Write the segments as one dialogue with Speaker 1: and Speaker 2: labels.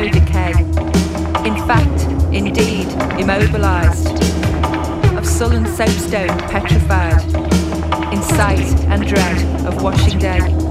Speaker 1: no decay. In fact, indeed, immobilized. Of sullen soapstone petrified. In sight and dread of washing day.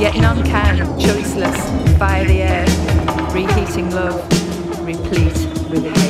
Speaker 1: yet none can, choiceless, fire the air, reheating love, replete with hate.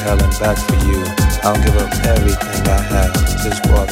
Speaker 2: hell and back for you. I'll give up everything I have just for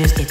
Speaker 3: Just it